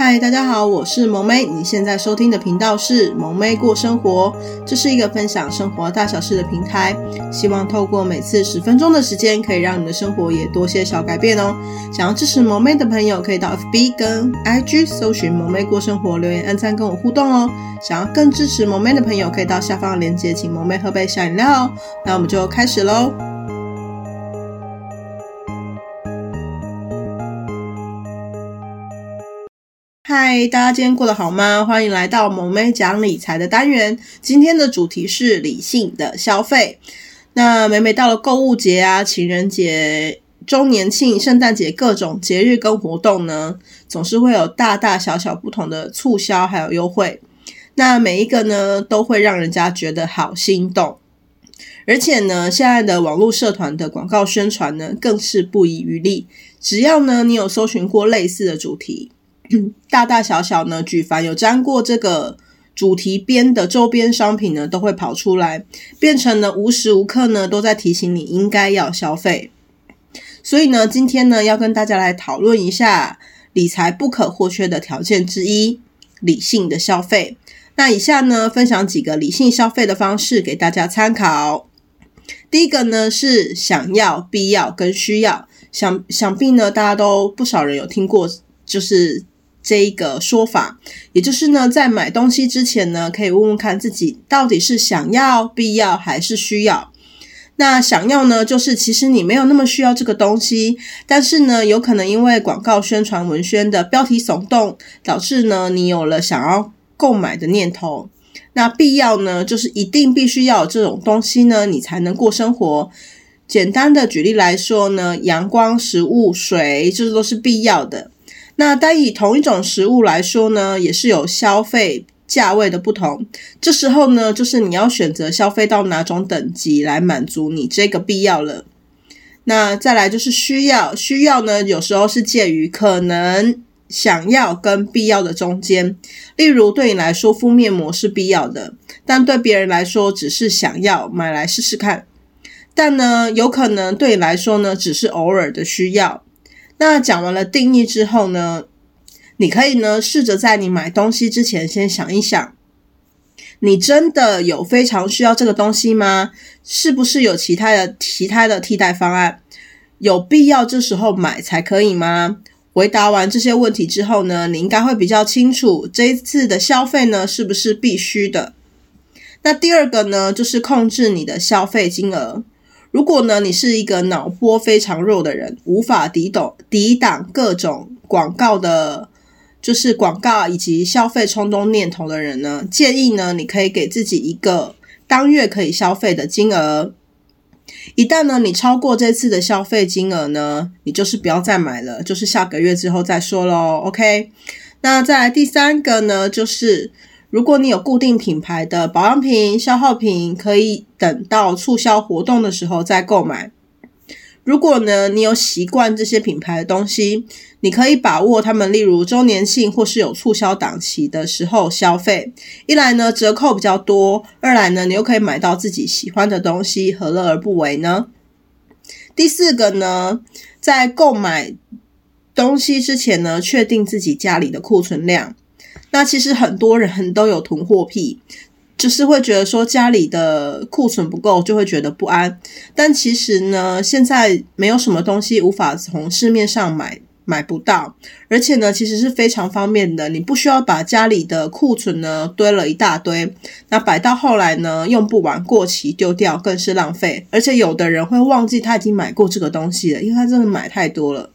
嗨，大家好，我是萌妹。你现在收听的频道是萌妹过生活，这是一个分享生活大小事的平台。希望透过每次十分钟的时间，可以让你的生活也多些小改变哦。想要支持萌妹的朋友，可以到 FB 跟 IG 搜寻萌妹过生活，留言按赞跟我互动哦。想要更支持萌妹的朋友，可以到下方的链接，请萌妹喝杯小饮料哦。那我们就开始喽。嗨，大家今天过得好吗？欢迎来到萌妹讲理财的单元。今天的主题是理性的消费。那每每到了购物节啊、情人节、周年庆、圣诞节各种节日跟活动呢，总是会有大大小小不同的促销还有优惠。那每一个呢，都会让人家觉得好心动。而且呢，现在的网络社团的广告宣传呢，更是不遗余力。只要呢，你有搜寻过类似的主题。大大小小呢，举凡有沾过这个主题边的周边商品呢，都会跑出来，变成了无时无刻呢都在提醒你应该要消费。所以呢，今天呢要跟大家来讨论一下理财不可或缺的条件之一——理性的消费。那以下呢，分享几个理性消费的方式给大家参考。第一个呢是想要、必要跟需要，想想必呢大家都不少人有听过，就是。这一个说法，也就是呢，在买东西之前呢，可以问问看自己到底是想要、必要还是需要。那想要呢，就是其实你没有那么需要这个东西，但是呢，有可能因为广告宣传文宣的标题耸动，导致呢你有了想要购买的念头。那必要呢，就是一定必须要有这种东西呢，你才能过生活。简单的举例来说呢，阳光、食物、水，这都是必要的。那单以同一种食物来说呢，也是有消费价位的不同。这时候呢，就是你要选择消费到哪种等级来满足你这个必要了。那再来就是需要，需要呢，有时候是介于可能想要跟必要的中间。例如，对你来说敷面膜是必要的，但对别人来说只是想要买来试试看。但呢，有可能对你来说呢，只是偶尔的需要。那讲完了定义之后呢，你可以呢试着在你买东西之前先想一想，你真的有非常需要这个东西吗？是不是有其他的其他的替代方案？有必要这时候买才可以吗？回答完这些问题之后呢，你应该会比较清楚这一次的消费呢是不是必须的。那第二个呢，就是控制你的消费金额。如果呢，你是一个脑波非常弱的人，无法抵挡抵挡各种广告的，就是广告以及消费冲动念头的人呢，建议呢，你可以给自己一个当月可以消费的金额。一旦呢，你超过这次的消费金额呢，你就是不要再买了，就是下个月之后再说喽。OK，那再来第三个呢，就是。如果你有固定品牌的保养品、消耗品，可以等到促销活动的时候再购买。如果呢，你有习惯这些品牌的东西，你可以把握他们，例如周年庆或是有促销档期的时候消费。一来呢，折扣比较多；二来呢，你又可以买到自己喜欢的东西，何乐而不为呢？第四个呢，在购买东西之前呢，确定自己家里的库存量。那其实很多人都有囤货癖，就是会觉得说家里的库存不够，就会觉得不安。但其实呢，现在没有什么东西无法从市面上买买不到，而且呢，其实是非常方便的。你不需要把家里的库存呢堆了一大堆，那摆到后来呢用不完过期丢掉更是浪费。而且有的人会忘记他已经买过这个东西了，因为他真的买太多了。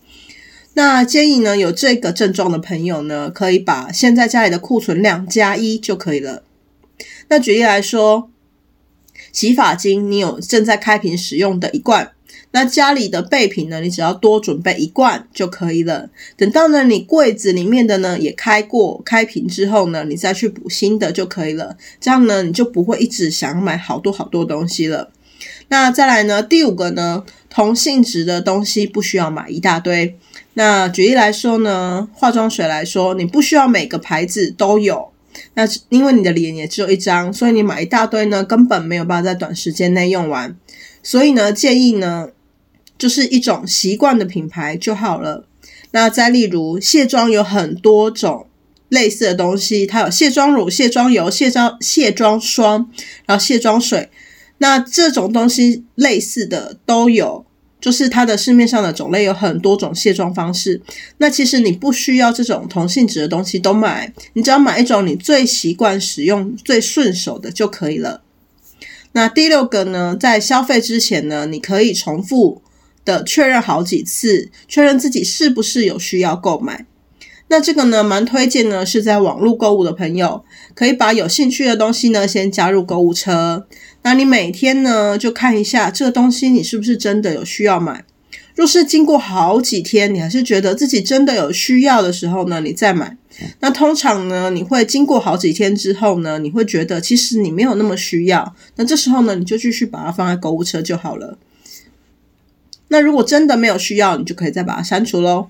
那建议呢，有这个症状的朋友呢，可以把现在家里的库存量加一就可以了。那举例来说，洗发精你有正在开瓶使用的一罐，那家里的备品呢，你只要多准备一罐就可以了。等到呢你柜子里面的呢也开过开瓶之后呢，你再去补新的就可以了。这样呢你就不会一直想买好多好多东西了。那再来呢，第五个呢，同性质的东西不需要买一大堆。那举例来说呢，化妆水来说，你不需要每个牌子都有。那因为你的脸也只有一张，所以你买一大堆呢，根本没有办法在短时间内用完。所以呢，建议呢，就是一种习惯的品牌就好了。那再例如，卸妆有很多种类似的东西，它有卸妆乳、卸妆油、卸妆卸妆霜，然后卸妆水。那这种东西类似的都有，就是它的市面上的种类有很多种卸妆方式。那其实你不需要这种同性质的东西都买，你只要买一种你最习惯使用、最顺手的就可以了。那第六个呢，在消费之前呢，你可以重复的确认好几次，确认自己是不是有需要购买。那这个呢，蛮推荐呢，是在网络购物的朋友，可以把有兴趣的东西呢，先加入购物车。那你每天呢，就看一下这个东西，你是不是真的有需要买。若是经过好几天，你还是觉得自己真的有需要的时候呢，你再买。那通常呢，你会经过好几天之后呢，你会觉得其实你没有那么需要。那这时候呢，你就继续把它放在购物车就好了。那如果真的没有需要，你就可以再把它删除喽。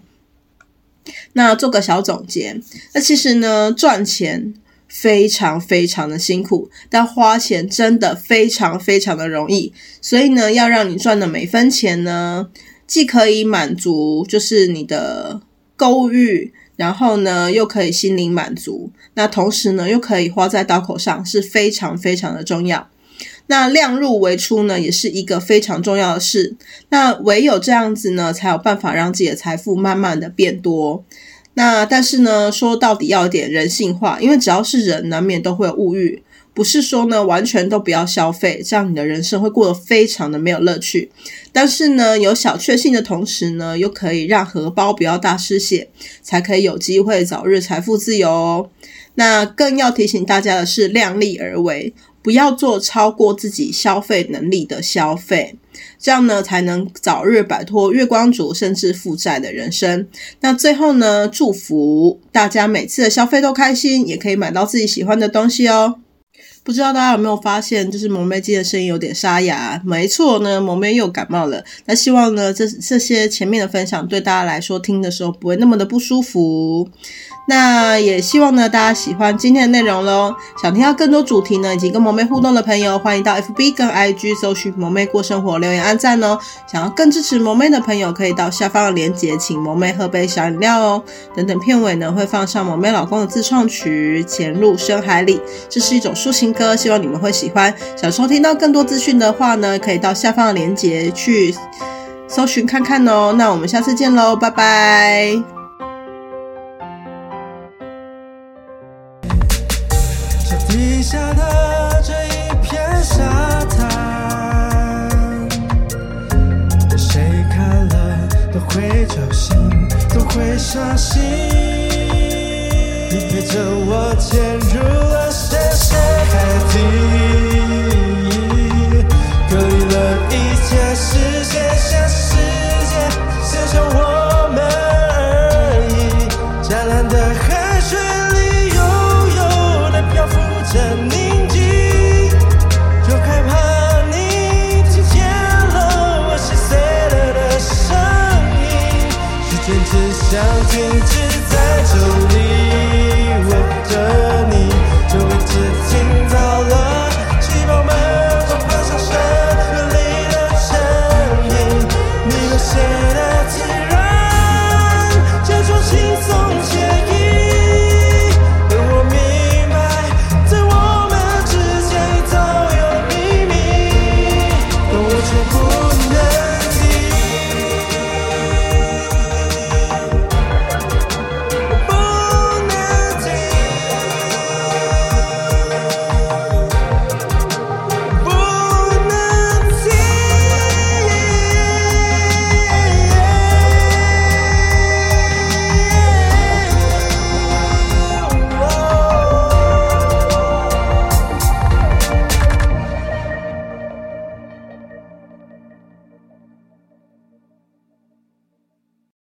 那做个小总结，那其实呢，赚钱非常非常的辛苦，但花钱真的非常非常的容易。所以呢，要让你赚的每分钱呢，既可以满足就是你的购物欲，然后呢，又可以心灵满足，那同时呢，又可以花在刀口上，是非常非常的重要。那量入为出呢，也是一个非常重要的事。那唯有这样子呢，才有办法让自己的财富慢慢的变多。那但是呢，说到底要有点人性化，因为只要是人，难免都会有物欲。不是说呢，完全都不要消费，这样你的人生会过得非常的没有乐趣。但是呢，有小确幸的同时呢，又可以让荷包不要大失血，才可以有机会早日财富自由哦。那更要提醒大家的是，量力而为。不要做超过自己消费能力的消费，这样呢才能早日摆脱月光族甚至负债的人生。那最后呢，祝福大家每次的消费都开心，也可以买到自己喜欢的东西哦。不知道大家有没有发现，就是萌妹今天的声音有点沙哑？没错呢，萌妹又感冒了。那希望呢，这这些前面的分享对大家来说听的时候不会那么的不舒服。那也希望呢，大家喜欢今天的内容喽。想听到更多主题呢，以及跟萌妹互动的朋友，欢迎到 FB 跟 IG 搜寻“萌妹过生活”，留言按赞哦。想要更支持萌妹的朋友，可以到下方的链接，请萌妹喝杯小饮料哦。等等片尾呢，会放上萌妹老公的自创曲《潜入深海里》，这是一种抒情歌，希望你们会喜欢。想收听到更多资讯的话呢，可以到下方的链接去搜寻看看哦。那我们下次见喽，拜拜。伤心。你陪着我潜入了深深海底。只想停止在